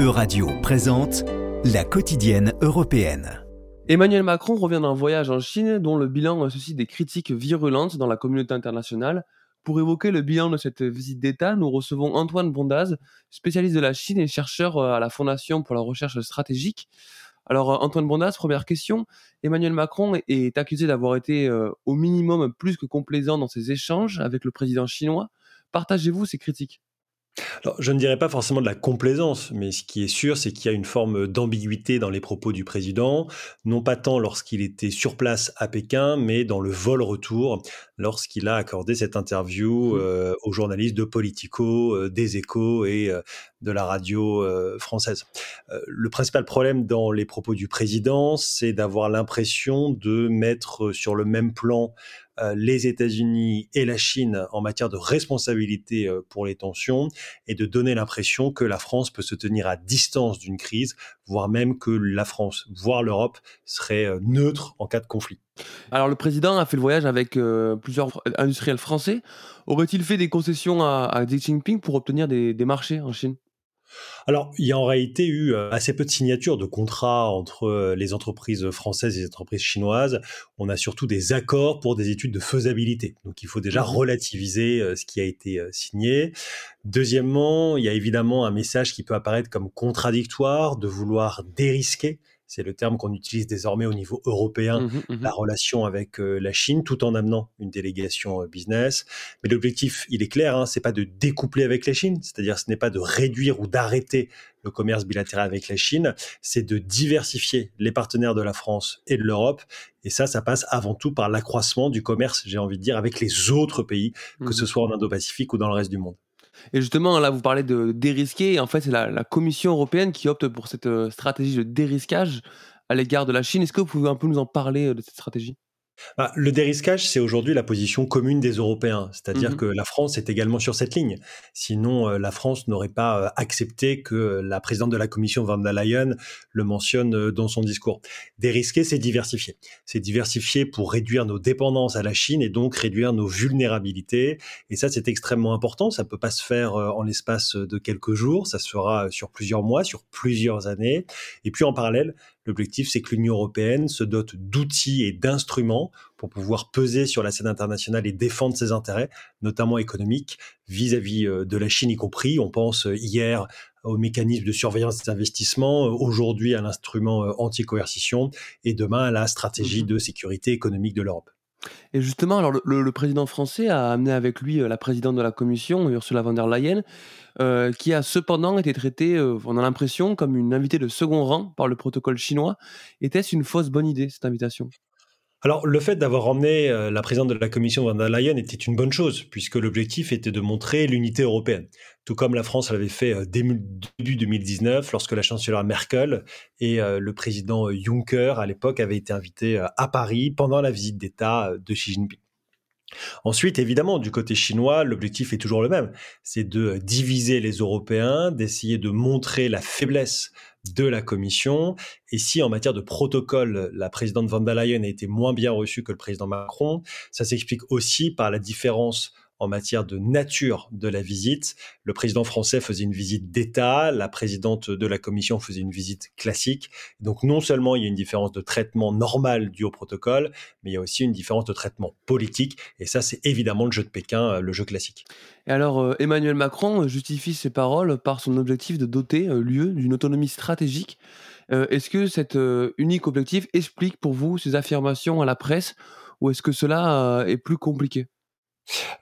Euradio présente la quotidienne européenne. Emmanuel Macron revient d'un voyage en Chine dont le bilan suscite des critiques virulentes dans la communauté internationale. Pour évoquer le bilan de cette visite d'État, nous recevons Antoine Bondaz, spécialiste de la Chine et chercheur à la Fondation pour la recherche stratégique. Alors Antoine Bondaz, première question. Emmanuel Macron est accusé d'avoir été euh, au minimum plus que complaisant dans ses échanges avec le président chinois. Partagez-vous ces critiques? Alors, je ne dirais pas forcément de la complaisance, mais ce qui est sûr, c'est qu'il y a une forme d'ambiguïté dans les propos du président, non pas tant lorsqu'il était sur place à Pékin, mais dans le vol retour, lorsqu'il a accordé cette interview mmh. euh, aux journalistes de Politico, euh, des Échos et euh, de la radio française. le principal problème dans les propos du président, c'est d'avoir l'impression de mettre sur le même plan les États-Unis et la Chine en matière de responsabilité euh, pour les tensions et de donner l'impression que la France peut se tenir à distance d'une crise, voire même que la France, voire l'Europe, serait euh, neutre en cas de conflit. Alors le président a fait le voyage avec plusieurs industriels français. Aurait-il fait des concessions à, Xi Jinping pour obtenir des marchés en Chine? Alors, il y a en réalité eu euh, assez peu de signatures de contrats entre euh, les entreprises françaises et les entreprises chinoises. On a surtout des accords pour des études de faisabilité. Donc, il faut déjà mmh relativiser euh, ce qui a été signé. Deuxièmement, il y a évidemment un message qui peut apparaître comme contradictoire de vouloir dérisquer c'est le terme qu'on utilise désormais au niveau européen, mmh mmh la relation avec euh, la Chine, tout en amenant une délégation euh, business. Mais l'objectif, il est clair, hein, c'est pas de découpler avec la Chine, c'est-à-dire ce n'est pas de réduire ou d'arrêter le commerce bilatéral avec la Chine, c'est de diversifier les partenaires de la France et de l'Europe. Et ça, ça passe avant tout par l'accroissement du commerce, j'ai envie de dire, avec les autres pays, que mmh ce soit en Indo-Pacifique ou dans le reste du monde. Et justement, là, vous parlez de dérisquer. En fait, c'est la, Commission européenne qui opte pour cette euh, stratégie de dérisquage à l'égard de la Chine. Est-ce que vous pouvez un peu nous en parler euh, de cette stratégie? Bah, le dérisquage, c'est aujourd'hui la position commune des Européens, c'est-à-dire mmh que la France est également sur cette ligne. Sinon, euh, la France n'aurait pas euh, accepté que la présidente de la Commission, Van der Leyen, le mentionne euh, dans son discours. Dérisquer, c'est diversifier. C'est diversifier pour réduire nos dépendances à la Chine et donc réduire nos vulnérabilités. Et ça, c'est extrêmement important. Ça ne peut pas se faire en l'espace de quelques jours. Ça se fera sur plusieurs mois, sur plusieurs années. Et puis en parallèle, L'objectif, c'est que l'Union européenne se dote d'outils et d'instruments pour pouvoir peser sur la scène internationale et défendre ses intérêts, notamment économiques, vis-à-vis euh, de la Chine y compris. On pense euh, hier au mécanisme de surveillance des investissements, euh, aujourd'hui à l'instrument anti-coercition et demain à la stratégie mmh de sécurité économique de l'Europe. Et justement, alors le, président français a amené avec lui la présidente de la Commission, Ursula von der Leyen, euh, qui a cependant été traité, euh, on a l'impression, comme une invitée de second rang par le protocole chinois. Était-ce une fausse bonne idée, cette invitation? Alors, le fait d'avoir emmené euh, la présidente de la Commission von der Leyen était une bonne chose, puisque l'objectif était de montrer l'unité européenne, tout comme la France l'avait fait début 2019, lorsque la chancelière Merkel et le président Juncker, à l'époque, avaient été invités à Paris pendant la visite d'État de Xi Jinping. Ensuite, évidemment, du côté chinois, l'objectif est toujours le même, c'est de diviser les Européens, d'essayer de montrer la faiblesse de la Commission. Et si en matière de protocole, la présidente von der Leyen a été moins bien reçue que le président Macron, ça s'explique aussi par la différence en matière de nature de la visite. Le président français faisait une visite d'État, la présidente de la commission faisait une visite classique. Donc non seulement il y a une différence de traitement normal dû au protocole, mais il y a aussi une différence de traitement politique. Et ça, c'est évidemment le jeu de Pékin, euh, le jeu classique. Et alors, euh, Emmanuel Macron justifie ses paroles par son objectif de doter euh, l'UE d'une autonomie stratégique. est-ce que cet unique objectif explique pour vous ces affirmations à la presse ou est-ce que cela est plus compliqué?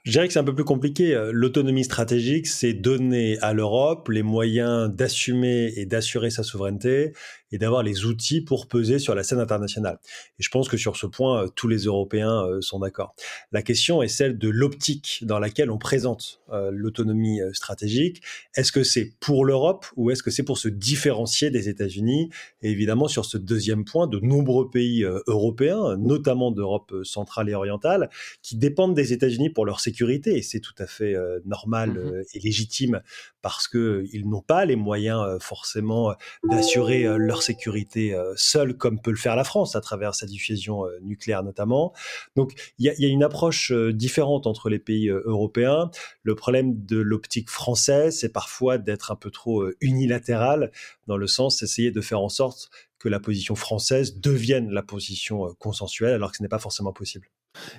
Je dirais que c'est un peu plus compliqué. Euh, l'autonomie stratégique, c'est donner à l'Europe les moyens d'assumer et d'assurer sa souveraineté et d'avoir les outils pour peser sur la scène internationale. Et je pense que sur ce point, euh, tous les Européens euh, sont d'accord. La question est celle de l'optique dans laquelle on présente l'autonomie stratégique. Est-ce que c'est pour l'Europe ou est-ce que c'est pour se différencier des États-Unis? Et évidemment, sur ce deuxième point, de nombreux pays européens, notamment d'Europe centrale et orientale, qui dépendent des États-Unis pour leur sécurité, et c'est tout à fait euh, normal mmh euh, et légitime parce qu'ils n'ont pas les moyens euh, forcément d'assurer leur leur sécurité euh, seuls, comme peut le faire la France à travers sa diffusion euh, nucléaire notamment. Donc il y, y, a une approche différente entre les pays européens. Le problème de l'optique française, c'est parfois d'être un peu trop unilatéral, dans le sens d'essayer de faire en sorte que la position française devienne la position consensuelle, alors que ce n'est pas forcément possible.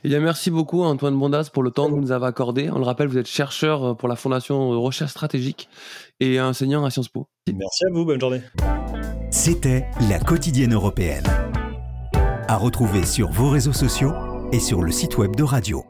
Eh bien, merci beaucoup Antoine Bondas pour le temps que vous nous avez accordé. On le rappelle, vous êtes chercheur pour la Fondation Recherche Stratégique et enseignant à Sciences Po. Merci à vous, bonne journée. C'était La Quotidienne Européenne. À retrouver sur vos réseaux sociaux et sur le site web de Radio.